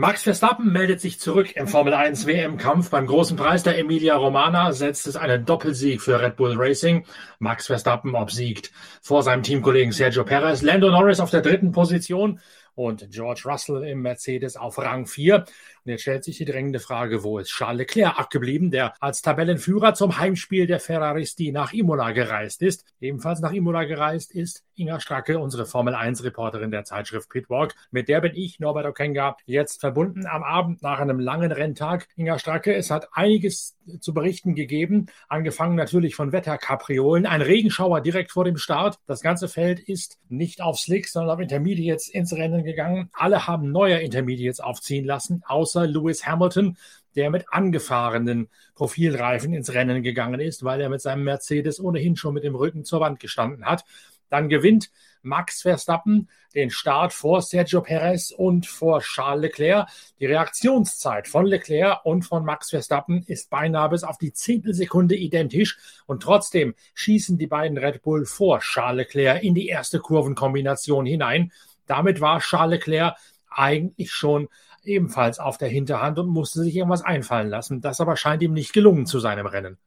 Max Verstappen meldet sich zurück im Formel 1 WM-Kampf. Beim großen Preis der Emilia Romana setzt es einen Doppelsieg für Red Bull Racing. Max Verstappen obsiegt vor seinem Teamkollegen Sergio Perez. Lando Norris auf der dritten Position und George Russell im Mercedes auf Rang 4. Und jetzt stellt sich die drängende Frage, wo ist Charles Leclerc abgeblieben, der als Tabellenführer zum Heimspiel der Ferraristi nach Imola gereist ist. Ebenfalls nach Imola gereist ist Inga Stracke, unsere Formel 1 Reporterin der Zeitschrift Pitwalk. Mit der bin ich, Norbert Okenga, jetzt verbunden am Abend nach einem langen Renntag. Inga Stracke, es hat einiges zu berichten gegeben, angefangen natürlich von Wetterkapriolen, ein Regenschauer direkt vor dem Start. Das ganze Feld ist nicht auf Slicks, sondern auf Intermediates ins Rennen gegangen. Alle haben neue Intermediates aufziehen lassen, außer Lewis Hamilton, der mit angefahrenen Profilreifen ins Rennen gegangen ist, weil er mit seinem Mercedes ohnehin schon mit dem Rücken zur Wand gestanden hat. Dann gewinnt Max Verstappen den Start vor Sergio Perez und vor Charles Leclerc. Die Reaktionszeit von Leclerc und von Max Verstappen ist beinahe bis auf die Zehntelsekunde identisch und trotzdem schießen die beiden Red Bull vor Charles Leclerc in die erste Kurvenkombination hinein. Damit war Charles Leclerc eigentlich schon ebenfalls auf der Hinterhand und musste sich irgendwas einfallen lassen. Das aber scheint ihm nicht gelungen zu seinem Rennen.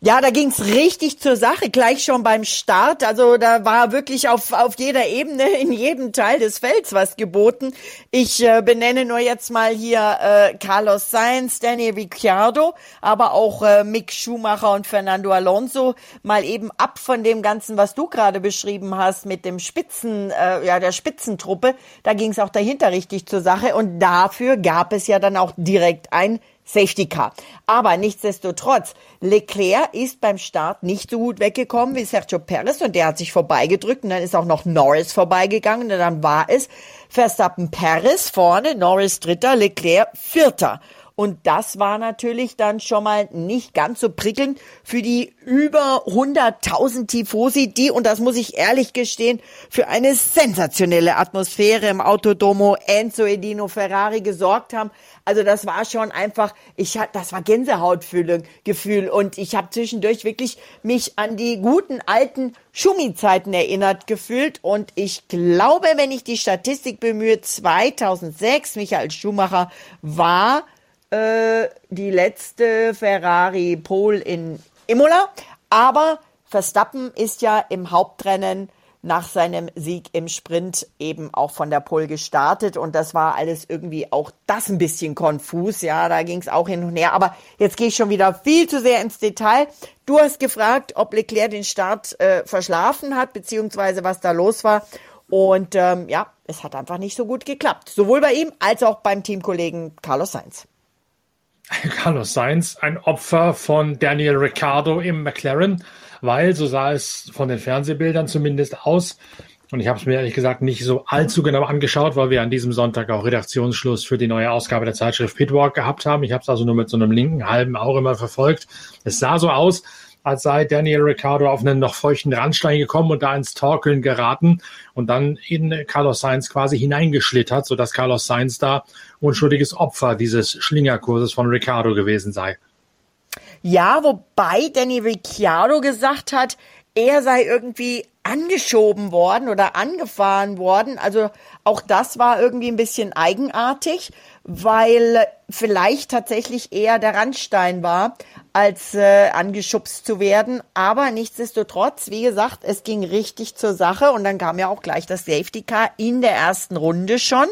Ja, da ging's richtig zur Sache, gleich schon beim Start. Also da war wirklich auf, auf jeder Ebene, in jedem Teil des Felds was geboten. Ich äh, benenne nur jetzt mal hier äh, Carlos Sainz, Danny Ricciardo, aber auch äh, Mick Schumacher und Fernando Alonso. Mal eben ab von dem Ganzen, was du gerade beschrieben hast, mit dem Spitzen, äh, ja, der Spitzentruppe. Da ging's auch dahinter richtig zur Sache. Und dafür gab es ja dann auch direkt ein Safety Car. Aber nichtsdestotrotz, Leclerc ist beim Start nicht so gut weggekommen wie Sergio Perez und der hat sich vorbeigedrückt und dann ist auch noch Norris vorbeigegangen und dann war es Verstappen Perez vorne, Norris dritter, Leclerc vierter. Und das war natürlich dann schon mal nicht ganz so prickelnd für die über 100.000 Tifosi, die, und das muss ich ehrlich gestehen, für eine sensationelle Atmosphäre im Autodomo Enzo Edino Ferrari gesorgt haben. Also das war schon einfach, ich das war Gänsehautgefühl und ich habe zwischendurch wirklich mich an die guten alten Schumi-Zeiten erinnert gefühlt und ich glaube, wenn ich die Statistik bemühe, 2006 Michael Schumacher war äh, die letzte Ferrari Pole in Imola. Aber Verstappen ist ja im Hauptrennen nach seinem Sieg im Sprint eben auch von der Pole gestartet. Und das war alles irgendwie auch das ein bisschen konfus, ja, da ging es auch hin und her, aber jetzt gehe ich schon wieder viel zu sehr ins Detail. Du hast gefragt, ob Leclerc den Start äh, verschlafen hat, beziehungsweise was da los war. Und ähm, ja, es hat einfach nicht so gut geklappt, sowohl bei ihm als auch beim Teamkollegen Carlos Sainz. Carlos Sainz ein Opfer von Daniel Ricciardo im McLaren, weil so sah es von den Fernsehbildern zumindest aus. Und ich habe es mir ehrlich gesagt nicht so allzu genau angeschaut, weil wir an diesem Sonntag auch Redaktionsschluss für die neue Ausgabe der Zeitschrift Pitwalk gehabt haben. Ich habe es also nur mit so einem linken halben Auge mal verfolgt. Es sah so aus, als sei Daniel Ricciardo auf einen noch feuchten Randstein gekommen und da ins Torkeln geraten und dann in Carlos Sainz quasi hineingeschlittert, sodass Carlos Sainz da unschuldiges Opfer dieses Schlingerkurses von Ricciardo gewesen sei. Ja, wobei Danny Ricciardo gesagt hat, er sei irgendwie angeschoben worden oder angefahren worden. Also auch das war irgendwie ein bisschen eigenartig, weil vielleicht tatsächlich eher der Randstein war, als äh, angeschubst zu werden. Aber nichtsdestotrotz, wie gesagt, es ging richtig zur Sache und dann kam ja auch gleich das Safety Car in der ersten Runde schon.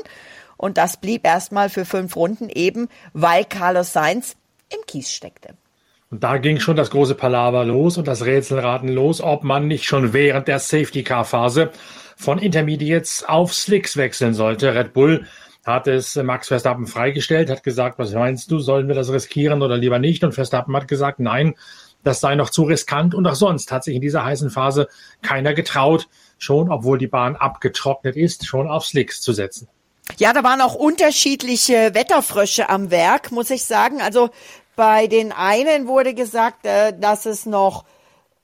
Und das blieb erstmal für fünf Runden eben, weil Carlos Sainz im Kies steckte. Und da ging schon das große Palaver los und das Rätselraten los, ob man nicht schon während der Safety-Car-Phase von Intermediates auf Slicks wechseln sollte. Red Bull hat es Max Verstappen freigestellt, hat gesagt, was meinst du, sollen wir das riskieren oder lieber nicht? Und Verstappen hat gesagt, nein, das sei noch zu riskant. Und auch sonst hat sich in dieser heißen Phase keiner getraut, schon, obwohl die Bahn abgetrocknet ist, schon auf Slicks zu setzen. Ja, da waren auch unterschiedliche Wetterfrösche am Werk, muss ich sagen. Also bei den einen wurde gesagt, äh, dass es noch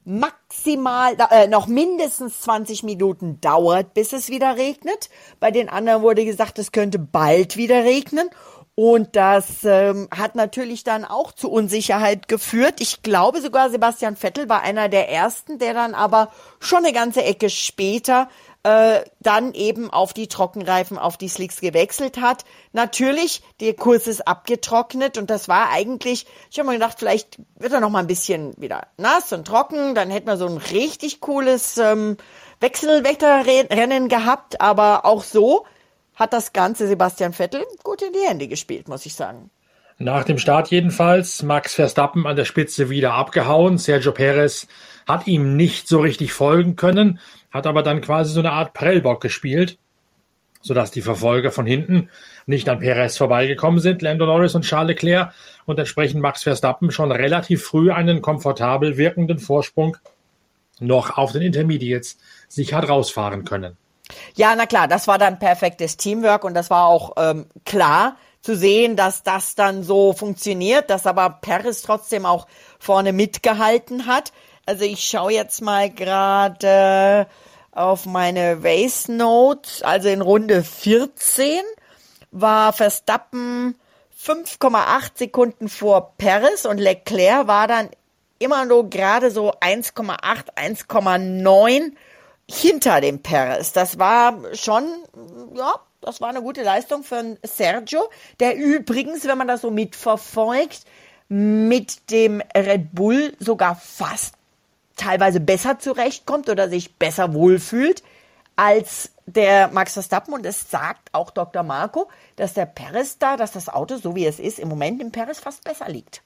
maximal, äh, noch mindestens 20 Minuten dauert, bis es wieder regnet. Bei den anderen wurde gesagt, es könnte bald wieder regnen. Und das ähm, hat natürlich dann auch zu Unsicherheit geführt. Ich glaube sogar, Sebastian Vettel war einer der ersten, der dann aber schon eine ganze Ecke später äh, dann eben auf die Trockenreifen, auf die Slicks gewechselt hat. Natürlich, der Kurs ist abgetrocknet und das war eigentlich, ich habe mir gedacht, vielleicht wird er noch mal ein bisschen wieder nass und trocken, dann hätten wir so ein richtig cooles ähm, Wechselwetterrennen gehabt, aber auch so hat das Ganze Sebastian Vettel gut in die Hände gespielt, muss ich sagen. Nach dem Start jedenfalls, Max Verstappen an der Spitze wieder abgehauen. Sergio Perez hat ihm nicht so richtig folgen können, hat aber dann quasi so eine Art Prellbock gespielt, sodass die Verfolger von hinten nicht an Perez vorbeigekommen sind, Lando Norris und Charles Leclerc, und entsprechend Max Verstappen schon relativ früh einen komfortabel wirkenden Vorsprung noch auf den Intermediates sich hat rausfahren können. Ja, na klar, das war dann perfektes Teamwork und das war auch ähm, klar zu sehen, dass das dann so funktioniert, dass aber Paris trotzdem auch vorne mitgehalten hat. Also ich schaue jetzt mal gerade auf meine Race Notes, also in Runde 14 war Verstappen 5,8 Sekunden vor Paris und Leclerc war dann immer nur gerade so 1,8, 1,9 hinter dem Perez. Das war schon, ja, das war eine gute Leistung für Sergio, der übrigens, wenn man das so mitverfolgt, mit dem Red Bull sogar fast teilweise besser zurechtkommt oder sich besser wohlfühlt als der Max Verstappen. Und es sagt auch Dr. Marco, dass der Perez da, dass das Auto, so wie es ist, im Moment im Perez fast besser liegt.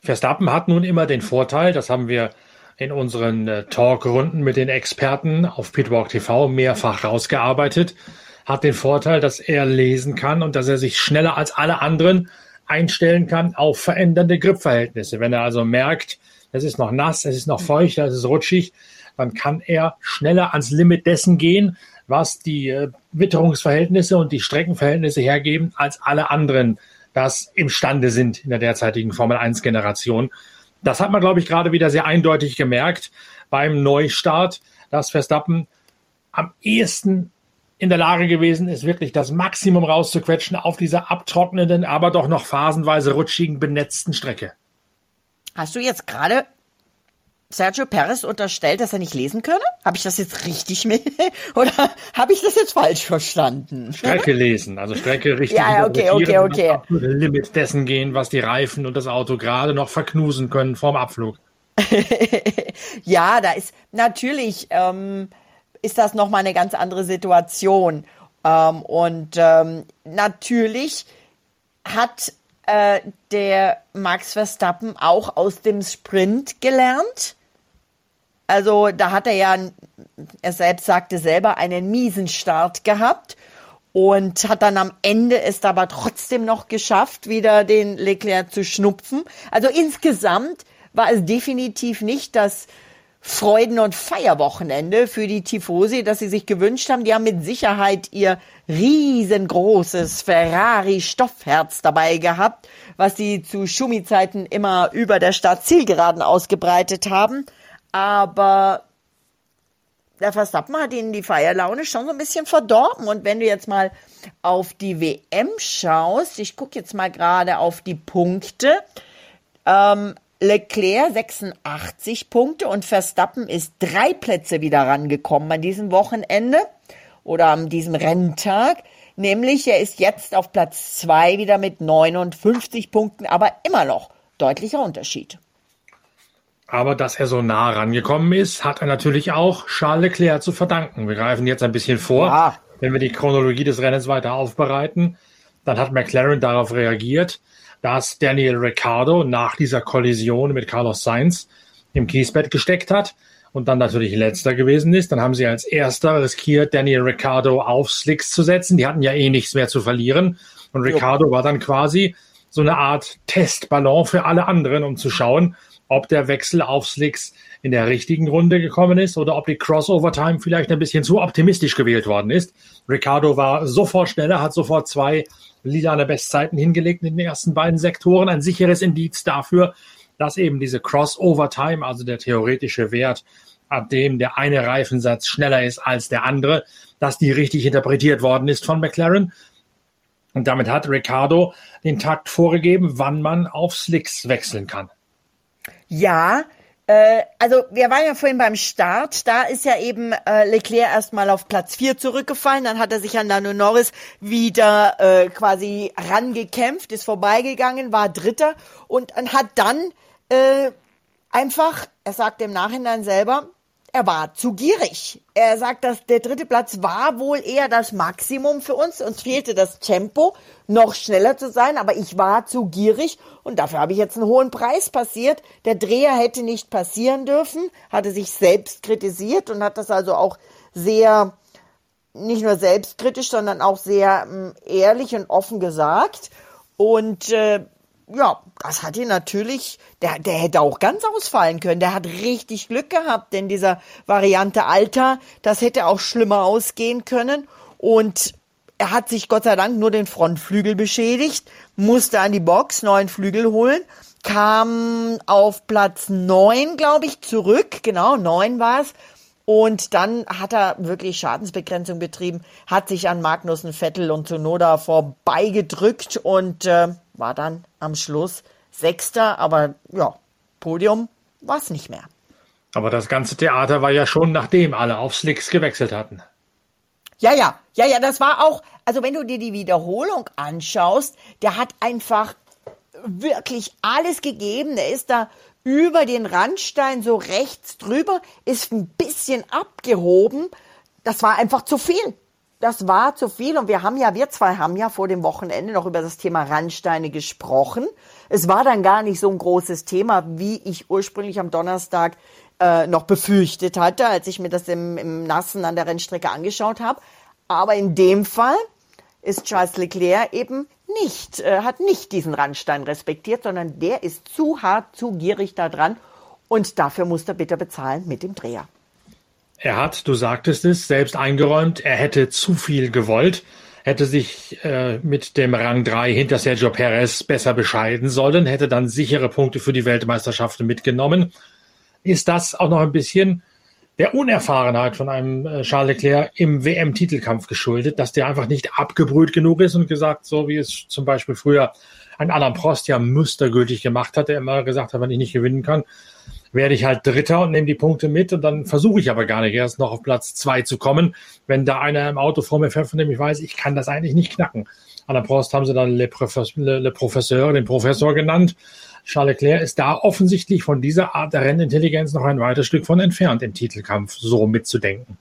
Verstappen hat nun immer den Vorteil, das haben wir in unseren äh, Talkrunden mit den Experten auf Pitwalk TV mehrfach rausgearbeitet, hat den Vorteil, dass er lesen kann und dass er sich schneller als alle anderen einstellen kann auf verändernde Gripverhältnisse. Wenn er also merkt, es ist noch nass, es ist noch feucht, es ist rutschig, dann kann er schneller ans Limit dessen gehen, was die äh, Witterungsverhältnisse und die Streckenverhältnisse hergeben, als alle anderen das imstande sind in der derzeitigen Formel 1 Generation. Das hat man, glaube ich, gerade wieder sehr eindeutig gemerkt beim Neustart, dass Verstappen am ehesten in der Lage gewesen ist, wirklich das Maximum rauszuquetschen auf dieser abtrocknenden, aber doch noch phasenweise rutschigen, benetzten Strecke. Hast du jetzt gerade Sergio Perez unterstellt, dass er nicht lesen könne? Habe ich das jetzt richtig mit oder habe ich das jetzt falsch verstanden? Strecke lesen, also Strecke richtig ja, okay, okay, okay. Limit dessen gehen, was die Reifen und das Auto gerade noch verknusen können vorm Abflug. ja, da ist natürlich ähm, ist das noch mal eine ganz andere Situation ähm, und ähm, natürlich hat äh, der Max Verstappen auch aus dem Sprint gelernt. Also da hat er ja, er selbst sagte selber, einen miesen Start gehabt und hat dann am Ende es aber trotzdem noch geschafft, wieder den Leclerc zu schnupfen. Also insgesamt war es definitiv nicht das Freuden- und Feierwochenende für die Tifosi, das sie sich gewünscht haben. Die haben mit Sicherheit ihr riesengroßes Ferrari-Stoffherz dabei gehabt, was sie zu Schumi-Zeiten immer über der Start-Zielgeraden ausgebreitet haben. Aber der Verstappen hat ihnen die Feierlaune schon so ein bisschen verdorben. Und wenn du jetzt mal auf die WM schaust, ich gucke jetzt mal gerade auf die Punkte, ähm, Leclerc 86 Punkte und Verstappen ist drei Plätze wieder rangekommen an diesem Wochenende oder an diesem Renntag. Nämlich er ist jetzt auf Platz zwei wieder mit 59 Punkten, aber immer noch deutlicher Unterschied. Aber dass er so nah rangekommen ist, hat er natürlich auch Charles Leclerc zu verdanken. Wir greifen jetzt ein bisschen vor. Ja. Wenn wir die Chronologie des Rennens weiter aufbereiten, dann hat McLaren darauf reagiert dass Daniel Ricciardo nach dieser Kollision mit Carlos Sainz im Kiesbett gesteckt hat und dann natürlich letzter gewesen ist. Dann haben sie als erster riskiert, Daniel Ricciardo auf Slicks zu setzen. Die hatten ja eh nichts mehr zu verlieren. Und Ricciardo war dann quasi so eine Art Testballon für alle anderen, um zu schauen, ob der Wechsel auf Slicks in der richtigen Runde gekommen ist oder ob die Crossover-Time vielleicht ein bisschen zu optimistisch gewählt worden ist. Ricardo war sofort schneller, hat sofort zwei lilane Bestzeiten hingelegt in den ersten beiden Sektoren. Ein sicheres Indiz dafür, dass eben diese Crossover-Time, also der theoretische Wert, ab dem der eine Reifensatz schneller ist als der andere, dass die richtig interpretiert worden ist von McLaren. Und damit hat Ricardo den Takt vorgegeben, wann man auf Slicks wechseln kann. Ja, Äh, also wir waren ja vorhin beim Start, da ist ja eben äh, Leclerc erstmal auf Platz 4 zurückgefallen, dann hat er sich an Lando Norris wieder äh, quasi rangekämpft, ist vorbeigegangen, war Dritter und hat dann äh, einfach, er sagt im Nachhinein selber, er war zu gierig. Er sagt, dass der dritte Platz war wohl eher das Maximum für uns. Uns fehlte das Tempo, noch schneller zu sein, aber ich war zu gierig und dafür habe ich jetzt einen hohen Preis passiert. Der Dreher hätte nicht passieren dürfen, hatte sich selbst kritisiert und hat das also auch sehr, nicht nur selbstkritisch, sondern auch sehr ähm, ehrlich und offen gesagt. Und äh, ja, das hat ihn natürlich, der, der hätte auch ganz ausfallen können. Der hat richtig Glück gehabt, denn dieser Variante Alter, das hätte auch schlimmer ausgehen können. Und er hat sich Gott sei Dank nur den Frontflügel beschädigt, musste an die Box neuen Flügel holen, kam auf Platz neun, glaube ich, zurück. Genau, neun war es. Und dann hat er wirklich Schadensbegrenzung betrieben, hat sich an Magnussen, Vettel und Tsunoda vorbeigedrückt und äh, war dann am Schluss Sechster, aber ja, Podium war es nicht mehr. Aber das ganze Theater war ja schon, nachdem alle auf Slicks gewechselt hatten. Ja, ja, ja, ja, das war auch, also wenn du dir die Wiederholung anschaust, der hat einfach wirklich alles gegeben. Der ist da über den Randstein so rechts drüber, ist ein bisschen abgehoben. Das war einfach zu viel das war zu viel und wir haben ja, wir zwei haben ja vor dem Wochenende noch über das Thema Randsteine gesprochen. Es war dann gar nicht so ein großes Thema, wie ich ursprünglich am Donnerstag äh, noch befürchtet hatte, als ich mir das im, im Nassen an der Rennstrecke angeschaut habe. Aber in dem Fall ist Charles Leclerc eben nicht, äh, hat nicht diesen Randstein respektiert, sondern der ist zu hart, zu gierig da dran und dafür muss er bitte bezahlen mit dem Dreher. Er hat, du sagtest es, selbst eingeräumt, er hätte zu viel gewollt, hätte sich äh, mit dem Rang 3 hinter Sergio Perez besser bescheiden sollen, hätte dann sichere Punkte für die Weltmeisterschaften mitgenommen. Ist das auch noch ein bisschen der Unerfahrenheit von einem äh, Charles Leclerc im WM-Titelkampf geschuldet, dass der einfach nicht abgebrüht genug ist und gesagt, so wie es zum Beispiel früher ein Alain Prost ja mustergültig gemacht hat, der immer gesagt hat, wenn ich nicht gewinnen kann, werde ich halt Dritter und nehme die Punkte mit und dann versuche ich aber gar nicht erst noch auf Platz zwei zu kommen, wenn da einer im Auto vor mir fährt, von dem ich weiß, ich kann das eigentlich nicht knacken. An der Prost haben sie dann Le, Professeur, Le, Le Professeur, den Professor genannt. Charles Leclerc ist da offensichtlich von dieser Art der Rennintelligenz noch ein weites Stück von entfernt, im Titelkampf so mitzudenken.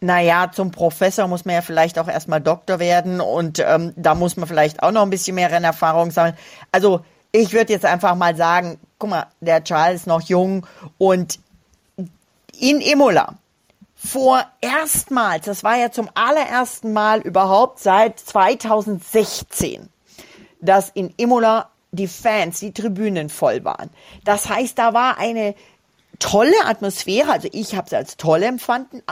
Naja, zum Professor muss man ja vielleicht auch erstmal Doktor werden und ähm, da muss man vielleicht auch noch ein bisschen mehr Rennerfahrung sammeln. Also ich würde jetzt einfach mal sagen, guck mal, der Charles ist noch jung und in Imola vor erstmals, das war ja zum allerersten Mal überhaupt seit 2016, dass in Imola die Fans, die Tribünen voll waren. Das heißt, da war eine tolle Atmosphäre, also ich habe es als toll empfunden,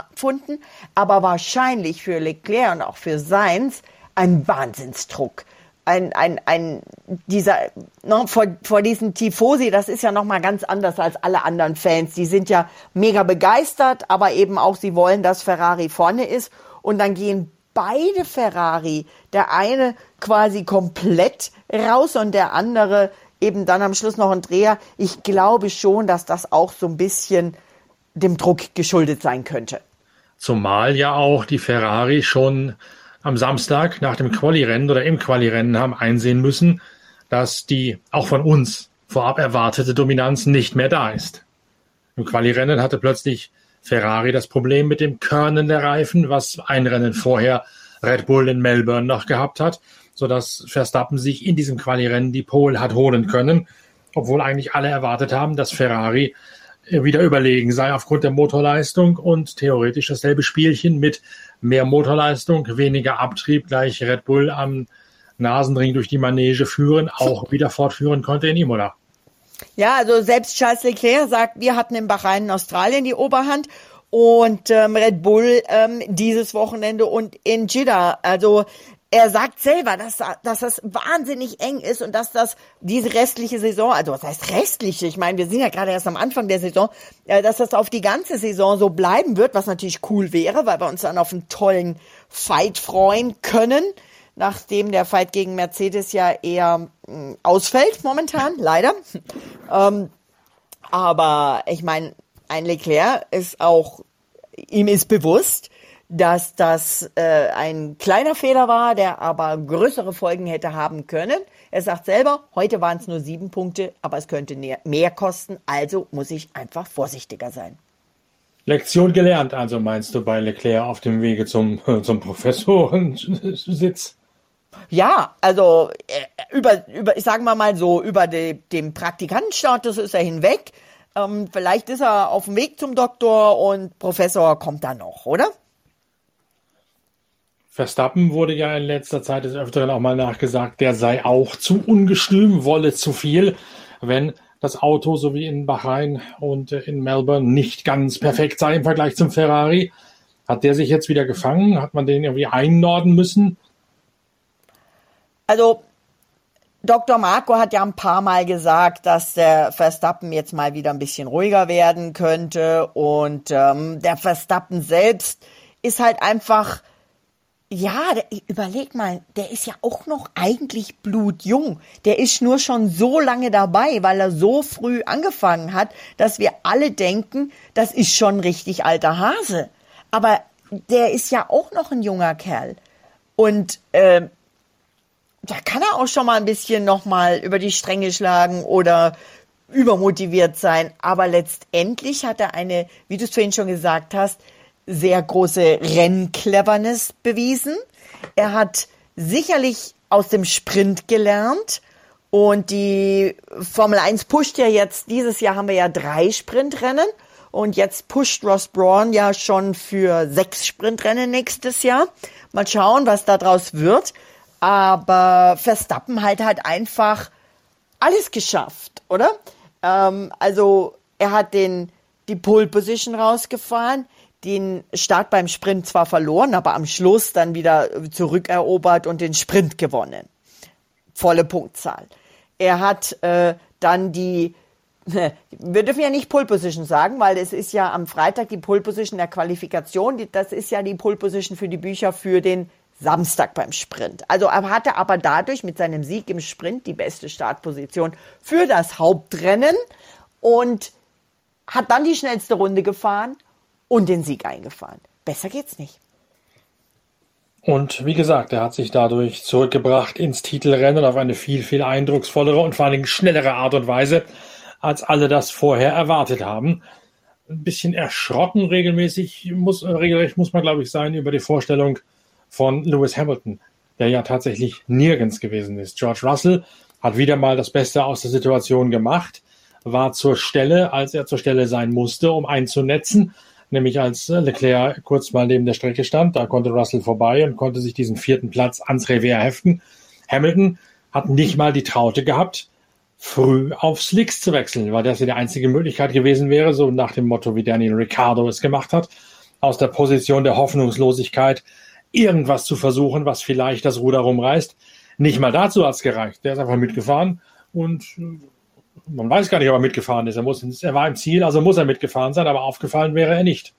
aber wahrscheinlich für Leclerc und auch für Sainz ein Wahnsinnsdruck ein, ein, ein, dieser, ne, vor, vor diesen Tifosi, das ist ja nochmal ganz anders als alle anderen Fans. Die sind ja mega begeistert, aber eben auch, sie wollen, dass Ferrari vorne ist. Und dann gehen beide Ferrari, der eine quasi komplett raus und der andere eben dann am Schluss noch ein Dreher. Ich glaube schon, dass das auch so ein bisschen dem Druck geschuldet sein könnte. Zumal ja auch die Ferrari schon am Samstag nach dem Quali-Rennen oder im Quali-Rennen haben einsehen müssen, dass die auch von uns vorab erwartete Dominanz nicht mehr da ist. Im Quali-Rennen hatte plötzlich Ferrari das Problem mit dem Körnen der Reifen, was ein Rennen vorher Red Bull in Melbourne noch gehabt hat, sodass Verstappen sich in diesem Quali-Rennen die Pole hat holen können, obwohl eigentlich alle erwartet haben, dass Ferrari wieder überlegen sei aufgrund der Motorleistung und theoretisch dasselbe Spielchen mit mehr Motorleistung, weniger Abtrieb gleich Red Bull am Nasenring durch die Manege führen, auch wieder fortführen konnte in Imola. Ja, also selbst Charles Leclerc sagt, wir hatten im Bahrain in Australien die Oberhand und ähm, Red Bull ähm, dieses Wochenende und in Jeddah. Also er sagt selber, dass, dass das wahnsinnig eng ist und dass das diese restliche Saison, also was heißt restliche? Ich meine, wir sind ja gerade erst am Anfang der Saison, äh, dass das auf die ganze Saison so bleiben wird, was natürlich cool wäre, weil wir uns dann auf einen tollen Fight freuen können, nachdem der Fight gegen Mercedes ja eher mh, mm, ausfällt momentan, leider. ähm, Aber ich meine, ein Leclerc ist auch, ihm ist bewusst, dass das äh, ein kleiner Fehler war, der aber größere Folgen hätte haben können. Er sagt selber, heute waren es nur sieben Punkte, aber es könnte mehr kosten, also muss ich einfach vorsichtiger sein. Lektion gelernt, also meinst du bei Leclerc auf dem Wege zum, zum Professorensitz? Ja, also äh, über, über, ich sage mal mal so, über de, den Praktikantenstatus ist er hinweg. Ähm, vielleicht ist er auf dem Weg zum Doktor und Professor kommt dann noch, oder? Verstappen wurde ja in letzter Zeit des Öfteren auch mal nachgesagt, der sei auch zu ungestüm, wolle zu viel, wenn das Auto so wie in Bahrain und in Melbourne nicht ganz perfekt sei im Vergleich zum Ferrari. Hat der sich jetzt wieder gefangen? Hat man den irgendwie einnorden müssen? Also Dr. Marco hat ja ein paar Mal gesagt, dass der Verstappen jetzt mal wieder ein bisschen ruhiger werden könnte. Und ähm, der Verstappen selbst ist halt einfach ja, der, überleg mal, der ist ja auch noch eigentlich blutjung. Der ist nur schon so lange dabei, weil er so früh angefangen hat, dass wir alle denken, das ist schon richtig alter Hase. Aber der ist ja auch noch ein junger Kerl. Und äh, da kann er auch schon mal ein bisschen noch mal über die Stränge schlagen oder übermotiviert sein. Aber letztendlich hat er eine, wie du es vorhin schon gesagt hast, sehr große Renncleverness bewiesen. Er hat sicherlich aus dem Sprint gelernt. Und die Formel 1 pusht ja jetzt, dieses Jahr haben wir ja drei Sprintrennen. Und jetzt pusht Ross Braun ja schon für sechs Sprintrennen nächstes Jahr. Mal schauen, was da draus wird. Aber Verstappen halt halt einfach alles geschafft, oder? Ähm, also er hat den, die Pole Position rausgefahren den Start beim Sprint zwar verloren, aber am Schluss dann wieder zurückerobert und den Sprint gewonnen. Volle Punktzahl. Er hat äh, dann die wir dürfen ja nicht Pole Position sagen, weil es ist ja am Freitag die Pole Position der Qualifikation. Das ist ja die Pole Position für die Bücher für den Samstag beim Sprint. Also er hatte aber dadurch mit seinem Sieg im Sprint die beste Startposition für das Hauptrennen und hat dann die schnellste Runde gefahren und den Sieg eingefahren. Besser geht's nicht. Und wie gesagt, er hat sich dadurch zurückgebracht ins Titelrennen auf eine viel, viel eindrucksvollere und vor allen Dingen schnellere Art und Weise, als alle das vorher erwartet haben. Ein bisschen erschrocken regelmäßig muss, äh, regelrecht muss man, glaube ich, sein über die Vorstellung von Lewis Hamilton, der ja tatsächlich nirgends gewesen ist. George Russell hat wieder mal das Beste aus der Situation gemacht, war zur Stelle, als er zur Stelle sein musste, um einzunetzen nämlich als äh, Leclerc kurz mal neben der Strecke stand. Da konnte Russell vorbei und konnte sich diesen vierten Platz ans Revier heften. Hamilton hat nicht mal die Traute gehabt, früh auf Slicks zu wechseln, weil das ja die einzige Möglichkeit gewesen wäre, so nach dem Motto, wie Daniel Ricciardo es gemacht hat, aus der Position der Hoffnungslosigkeit irgendwas zu versuchen, was vielleicht das Ruder rumreißt. Nicht mal dazu hat's gereicht. Der ist einfach mitgefahren und äh, man weiß gar nicht, ob er mitgefahren ist. Er, muss, er war im Ziel, also muss er mitgefahren sein, aber aufgefallen wäre er nicht.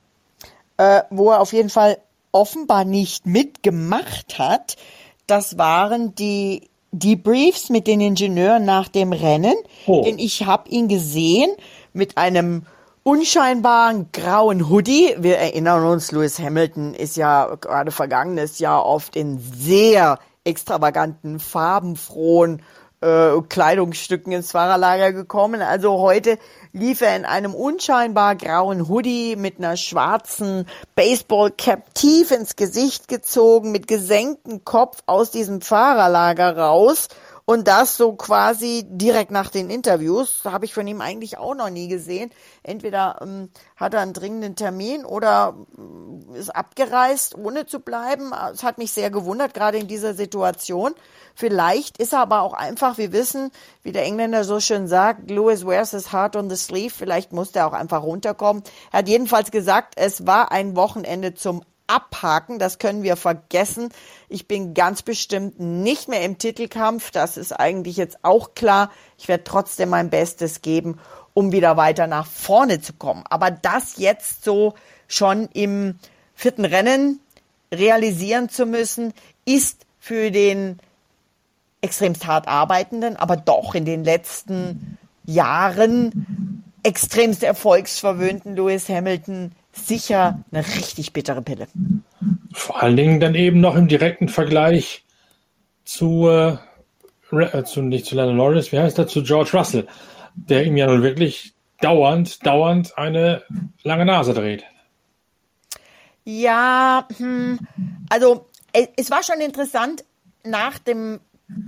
Äh, wo er auf jeden Fall offenbar nicht mitgemacht hat, das waren die Debriefs mit den Ingenieuren nach dem Rennen. Oh. Denn ich habe ihn gesehen mit einem unscheinbaren grauen Hoodie. Wir erinnern uns, Lewis Hamilton ist ja gerade vergangenes Jahr oft in sehr extravaganten, farbenfrohen äh, Kleidungsstücken ins Fahrerlager gekommen. Also heute lief er in einem unscheinbar grauen Hoodie mit einer schwarzen Baseballcap tief ins Gesicht gezogen, mit gesenktem Kopf aus diesem Fahrerlager raus und das so quasi direkt nach den Interviews. Habe ich von ihm eigentlich auch noch nie gesehen. Entweder ähm, hat er einen dringenden Termin oder ähm, ist abgereist, ohne zu bleiben. Es hat mich sehr gewundert, gerade in dieser Situation. Vielleicht ist er aber auch einfach, wir wissen, wie der Engländer so schön sagt, Lewis wears his heart on the sleeve. Vielleicht musste er auch einfach runterkommen. Er hat jedenfalls gesagt, es war ein Wochenende zum abhaken, das können wir vergessen. Ich bin ganz bestimmt nicht mehr im Titelkampf, das ist eigentlich jetzt auch klar. Ich werde trotzdem mein Bestes geben, um wieder weiter nach vorne zu kommen. Aber das jetzt so schon im vierten Rennen realisieren zu müssen, ist für den extremst hart arbeitenden, aber doch in den letzten Jahren extremst erfolgsverwöhnten Lewis Hamilton sicher eine richtig bittere Pille. Vor allen Dingen dann eben noch im direkten Vergleich zu, äh, äh zu nicht zu Lennon Norris, wie heißt er, zu George Russell, der ihm ja nun wirklich dauernd, dauernd eine lange Nase dreht. Ja, hm, also es war schon interessant nach dem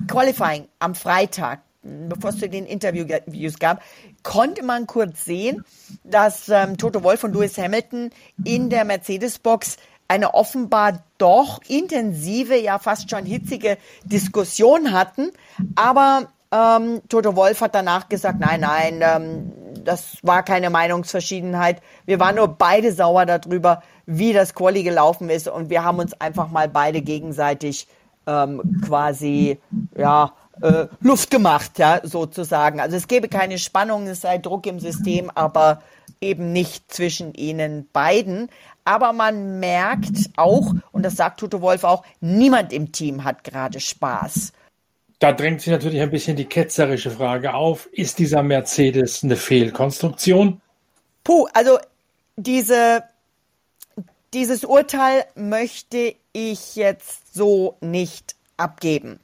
Qualifying am Freitag, bevor es zu den Interviews gab, konnte man kurz sehen, dass ähm, Toto Wolf und Lewis Hamilton in der Mercedes-Box eine offenbar doch intensive, ja fast schon hitzige Diskussion hatten. Aber ähm, Toto Wolf hat danach gesagt, nein, nein, ähm, das war keine Meinungsverschiedenheit. Wir waren nur beide sauer darüber, wie das Quali gelaufen ist und wir haben uns einfach mal beide gegenseitig ähm, quasi ja äh, Luft gemacht, ja sozusagen. Also es gäbe keine Spannung, es sei Druck im System, aber eben nicht zwischen ihnen beiden. Aber man merkt auch, und das sagt Toto Wolf auch, niemand im Team hat gerade Spaß. Da drängt sich natürlich ein bisschen die ketzerische Frage auf, ist dieser Mercedes eine Fehlkonstruktion? Puh, also diese dieses Urteil möchte ich jetzt so nicht abgeben.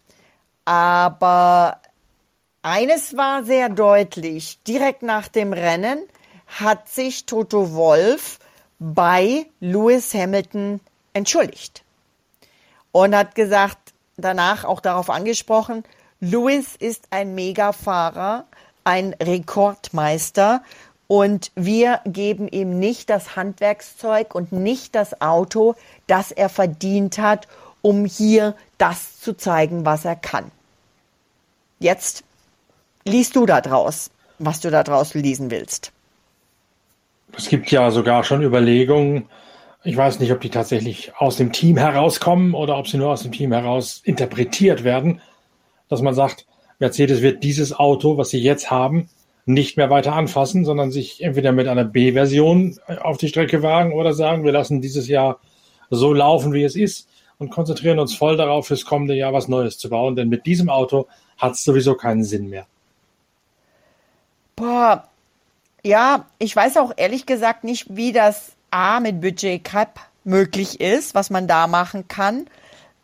Aber eines war sehr deutlich. Direkt nach dem Rennen hat sich Toto Wolf bei Lewis Hamilton entschuldigt und hat gesagt, danach auch darauf angesprochen, Lewis ist ein Megafahrer, ein Rekordmeister und wir geben ihm nicht das Handwerkszeug und nicht das Auto, das er verdient hat, um hier das zu zeigen, was er kann. Jetzt liest du da draus, was du da draus lesen willst. Es gibt ja sogar schon Überlegungen, ich weiß nicht, ob die tatsächlich aus dem Team herauskommen oder ob sie nur aus dem Team heraus interpretiert werden, dass man sagt, Mercedes wird dieses Auto, was sie jetzt haben, nicht mehr weiter anfassen, sondern sich entweder mit einer B-Version auf die Strecke wagen oder sagen, wir lassen dieses Jahr so laufen, wie es ist und konzentrieren uns voll darauf, fürs kommende Jahr was Neues zu bauen. Denn mit diesem Auto hat es sowieso keinen Sinn mehr. Boah, ja, ich weiß auch ehrlich gesagt nicht, wie das A mit Budget Cap möglich ist, was man da machen kann.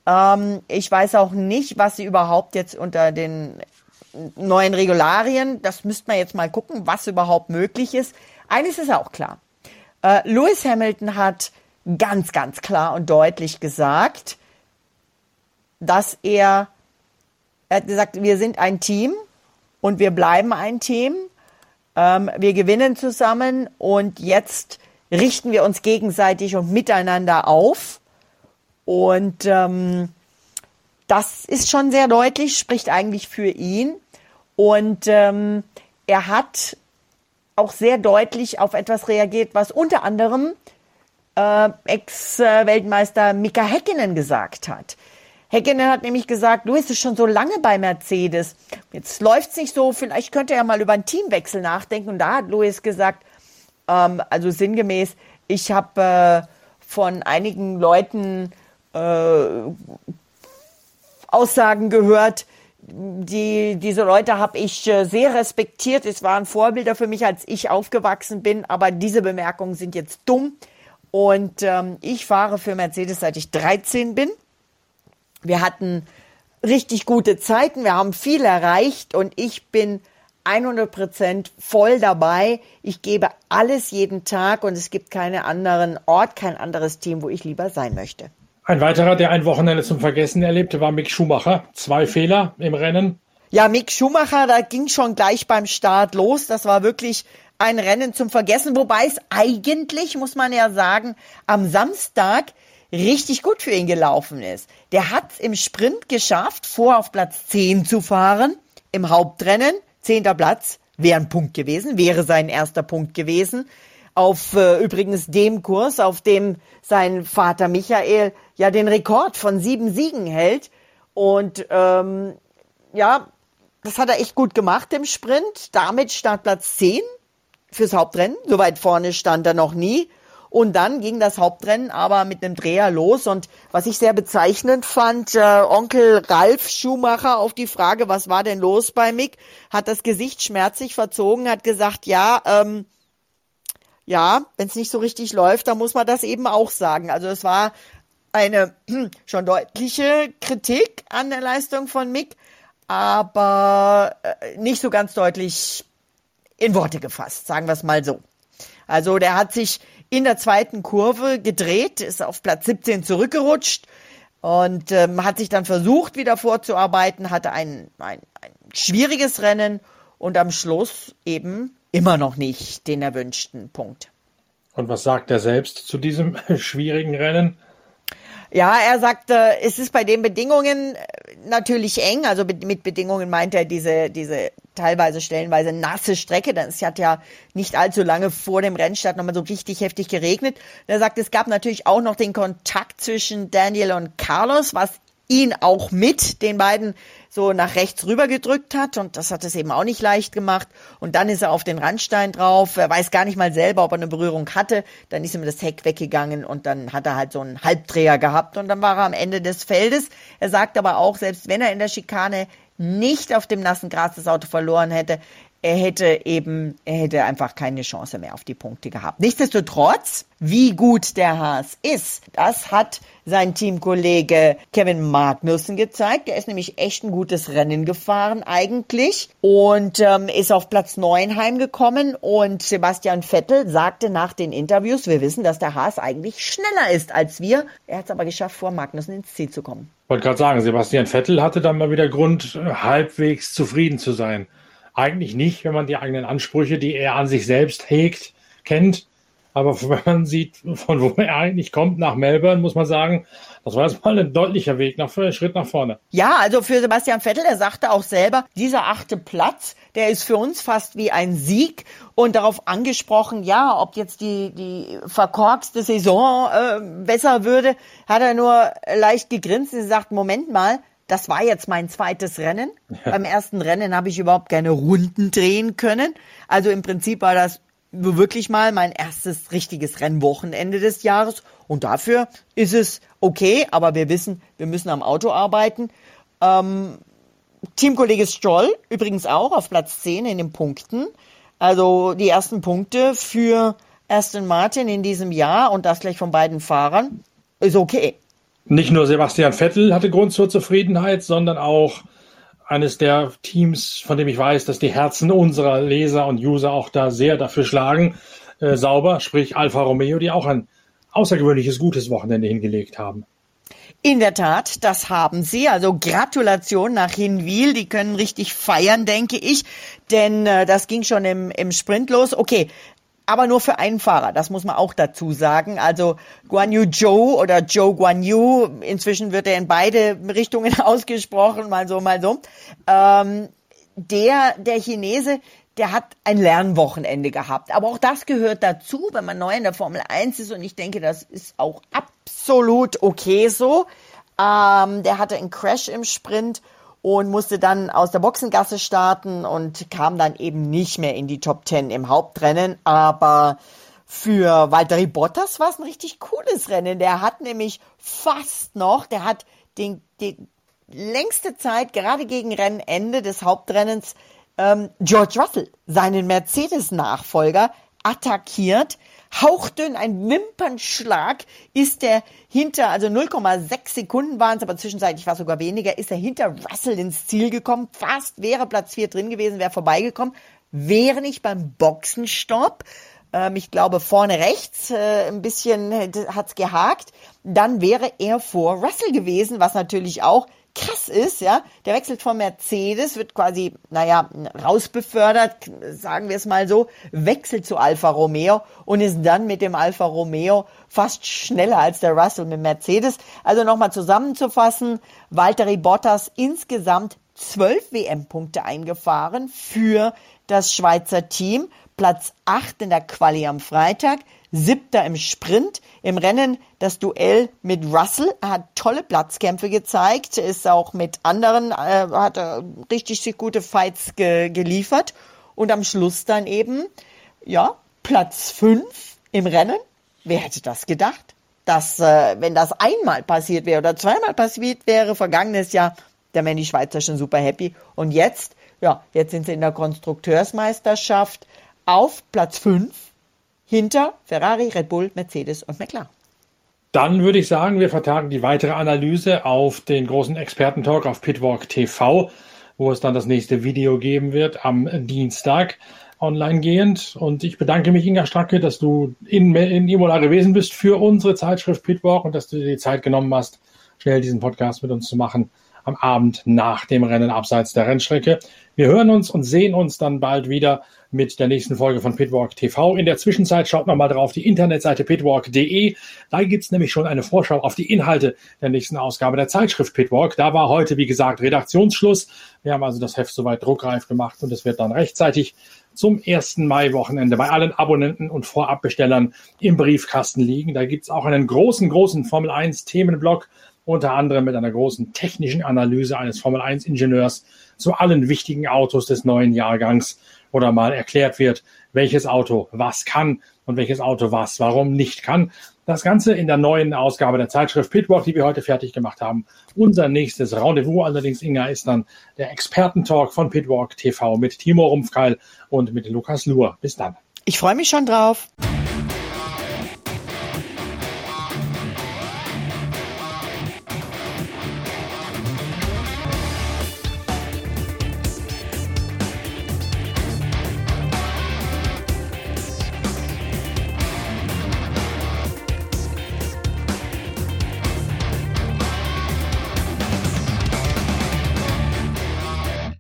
Ähm, ich weiß auch nicht, was sie überhaupt jetzt unter den neuen Regularien. Das müsste man jetzt mal gucken, was überhaupt möglich ist. Eines ist auch klar. Äh, Lewis Hamilton hat ganz, ganz klar und deutlich gesagt, dass er, er hat gesagt, wir sind ein Team und wir bleiben ein Team. Ähm, wir gewinnen zusammen und jetzt richten wir uns gegenseitig und miteinander auf. Und ähm, das ist schon sehr deutlich, spricht eigentlich für ihn. Und ähm, er hat auch sehr deutlich auf etwas reagiert, was unter anderem äh, Ex-Weltmeister Mika Häkkinen gesagt hat. Häkkinen hat nämlich gesagt, Luis ist schon so lange bei Mercedes. Jetzt läuft's nicht so, vielleicht könnte er mal über einen Teamwechsel nachdenken. Und da hat Luis gesagt, ähm, also sinngemäß, ich habe äh, von einigen Leuten äh, Aussagen gehört, die, diese Leute habe ich äh, sehr respektiert. Es waren Vorbilder für mich, als ich aufgewachsen bin. Aber diese Bemerkungen sind jetzt dumm. Und ähm, ich fahre für Mercedes, seit ich 13 bin. Wir hatten richtig gute Zeiten. Wir haben viel erreicht und ich bin 100 Prozent voll dabei. Ich gebe alles jeden Tag und es gibt keinen anderen Ort, kein anderes Team, wo ich lieber sein möchte. Ein weiterer, der ein Wochenende zum Vergessen erlebte, war Mick Schumacher. Zwei Fehler im Rennen. Ja, Mick Schumacher, da ging schon gleich beim Start los. Das war wirklich ein Rennen zum Vergessen, wobei es eigentlich, muss man ja sagen, am Samstag richtig gut für ihn gelaufen ist. Der hat im Sprint geschafft, vor auf Platz 10 zu fahren. Im Hauptrennen, zehnter Platz, wäre ein Punkt gewesen, wäre sein erster Punkt gewesen auf äh, übrigens dem Kurs, auf dem sein Vater Michael ja den Rekord von sieben Siegen hält. Und ähm, ja, das hat er echt gut gemacht im Sprint. Damit Startplatz 10 fürs Hauptrennen. So weit vorne stand er noch nie. Und dann ging das Hauptrennen aber mit einem Dreher los. Und was ich sehr bezeichnend fand, äh, Onkel Ralf Schumacher auf die Frage, was war denn los bei Mick, hat das Gesicht schmerzlich verzogen, hat gesagt, ja, ähm, ja, wenn es nicht so richtig läuft, dann muss man das eben auch sagen. Also es war eine schon deutliche Kritik an der Leistung von Mick, aber äh, nicht so ganz deutlich in Worte gefasst, sagen wir es mal so. Also der hat sich in der zweiten Kurve gedreht, ist auf Platz 17 zurückgerutscht und ähm, hat sich dann versucht, wieder vorzuarbeiten, hatte ein, ein, ein schwieriges Rennen und am Schluss eben immer noch nicht den erwünschten Punkt. Und was sagt er selbst zu diesem schwierigen Rennen? Ja, er sagte, es ist bei den Bedingungen äh, natürlich eng. Also mit Bedingungen meint er diese, diese teilweise stellenweise nasse Strecke. Es hat ja nicht allzu lange vor dem Rennstart nochmal so richtig heftig geregnet. Er sagt, es gab natürlich auch noch den Kontakt zwischen Daniel und Carlos, was ihn auch mit den beiden so nach rechts rüber gedrückt hat. Und das hat es eben auch nicht leicht gemacht. Und dann ist er auf den Randstein drauf, er weiß gar nicht mal selber, ob er eine Berührung hatte, dann ist ihm das Heck weggegangen und dann hat er halt so einen Halbdreher gehabt. Und dann war er am Ende des Feldes. Er sagt aber auch, selbst wenn er in der Schikane nicht auf dem nassen Gras das Auto verloren hätte, er hätte eben, er hätte einfach keine Chance mehr auf die Punkte gehabt. Nichtsdestotrotz, wie gut der Haas ist, das hat sein Teamkollege Kevin Magnussen gezeigt. Der ist nämlich echt ein gutes Rennen gefahren eigentlich und ähm, ist auf Platz 9 heimgekommen und Sebastian Vettel sagte nach den Interviews, wir wissen, dass der Haas eigentlich schneller ist als wir. Er hat es aber geschafft, vor Magnussen ins Ziel zu kommen. Ich wollte gerade sagen, Sebastian Vettel hatte dann mal wieder Grund, halbwegs zufrieden zu sein. Eigentlich nicht, wenn man die eigenen Ansprüche, die er an sich selbst hegt, kennt. Aber wenn man sieht, von wo er eigentlich kommt, nach Melbourne, muss man sagen, das war jetzt mal ein deutlicher Weg, nach, Schritt nach vorne. Ja, also für Sebastian Vettel, er sagte auch selber, dieser achte Platz, der ist für uns fast wie ein Sieg und darauf angesprochen, ja, ob jetzt die, die verkorkste Saison äh, besser würde, hat er nur leicht gegrinst und gesagt, Moment mal, das war jetzt mein zweites Rennen. Ja. Beim ersten Rennen habe ich überhaupt keine Runden drehen können. Also im Prinzip war das wirklich mal mein erstes richtiges Rennwochenende des Jahres. Und dafür ist es okay, aber wir wissen, wir müssen am Auto arbeiten. Ähm, Teamkollege Stroll übrigens auch auf Platz 10 in den Punkten. Also die ersten Punkte für Aston Martin in diesem Jahr und das gleich von beiden Fahrern ist okay. Nicht nur Sebastian Vettel hatte Grund zur Zufriedenheit, sondern auch eines der Teams, von dem ich weiß, dass die Herzen unserer Leser und User auch da sehr dafür schlagen, äh, sauber, sprich Alfa Romeo, die auch ein außergewöhnliches gutes Wochenende hingelegt haben. In der Tat, das haben sie. Also Gratulation nach Hinwil. Die können richtig feiern, denke ich. Denn äh, das ging schon im, im Sprint los. Okay, aber nur für einen Fahrer. Das muss man auch dazu sagen. Also Guan Yu Zhou oder Zhou Guan Yu, inzwischen wird er in beide Richtungen ausgesprochen, mal so, mal so. Ähm, der, der Chinese, der hat ein Lernwochenende gehabt. Aber auch das gehört dazu, wenn man neu in der Formel 1 ist. Und ich denke, das ist auch absolut okay so. Ähm, der hatte einen Crash im Sprint und musste dann aus der Boxengasse starten und kam dann eben nicht mehr in die Top Ten im Hauptrennen. Aber für Valtteri Bottas war es ein richtig cooles Rennen. Der hat nämlich fast noch, der hat den, die längste Zeit, gerade gegen Rennende des Hauptrennens, ähm, George Russell, seinen Mercedes-Nachfolger, attackiert hauchdünn, ein Wimpernschlag ist er hinter, also 0,6 Sekunden waren es, aber zwischenzeitlich war es sogar weniger, ist er hinter Russell ins Ziel gekommen. Fast wäre Platz 4 drin gewesen, wäre vorbeigekommen. Wäre nicht beim Boxenstopp, ähm, ich glaube vorne rechts, äh, ein bisschen hat's gehakt, dann wäre er vor Russell gewesen, was natürlich auch krass ist, ja, der wechselt von Mercedes, wird quasi, naja, rausbefördert, sagen wir es mal so, wechselt zu Alfa Romeo und ist dann mit dem Alfa Romeo fast schneller als der Russell mit Mercedes. Also nochmal zusammenzufassen, Valtteri Bottas insgesamt zwölf WM-Punkte eingefahren für das Schweizer Team, Platz acht in der Quali am Freitag, siebter im Sprint. Im Rennen das Duell mit Russell. Er hat tolle Platzkämpfe gezeigt, ist auch mit anderen, äh, hat richtig gute Fights ge geliefert. Und am Schluss dann eben, ja, Platz fünf im Rennen. wer hätte das gedacht? Dass, äh, wenn das einmal passiert wäre oder zweimal passiert wäre, vergangenes Jahr, dann wären die Schweizer schon super happy. Und jetzt, ja, jetzt sind sie in der Konstrukteursmeisterschaft auf Platz 5 hinter Ferrari, Red Bull, Mercedes und McLaren. Dann würde ich sagen, wir vertagen die weitere Analyse auf den großen Expertentalk auf Pitwalk TV, wo es dann das nächste Video geben wird am Dienstag online gehend. Und ich bedanke mich, Inga Stracke, dass du in, in Imola gewesen bist für unsere Zeitschrift Pitwalk und dass du dir die Zeit genommen hast, schnell diesen Podcast mit uns zu machen am Abend nach dem Rennen abseits der Rennstrecke. Wir hören uns und sehen uns dann bald wieder mit der nächsten Folge von Pitwalk TV. In der Zwischenzeit schaut nochmal drauf die Internetseite pitwalk.de. Da gibt's nämlich schon eine Vorschau auf die Inhalte der nächsten Ausgabe der Zeitschrift Pitwalk. Da war heute, wie gesagt, Redaktionsschluss. Wir haben also das Heft soweit druckreif gemacht und es wird dann rechtzeitig zum 1. Mai-Wochenende bei allen Abonnenten und Vorabbestellern im Briefkasten liegen. Da gibt's auch einen großen, großen Formel 1 Themenblock unter anderem mit einer großen technischen Analyse eines Formel 1 Ingenieurs zu allen wichtigen Autos des neuen Jahrgangs oder mal erklärt wird, welches Auto was kann und welches Auto was warum nicht kann. Das Ganze in der neuen Ausgabe der Zeitschrift Pitwalk, die wir heute fertig gemacht haben. Unser nächstes Rendezvous allerdings, Inga, ist dann der Expertentalk von Pitwalk TV mit Timo Rumpfkeil und mit Lukas Luhr. Bis dann. Ich freue mich schon drauf.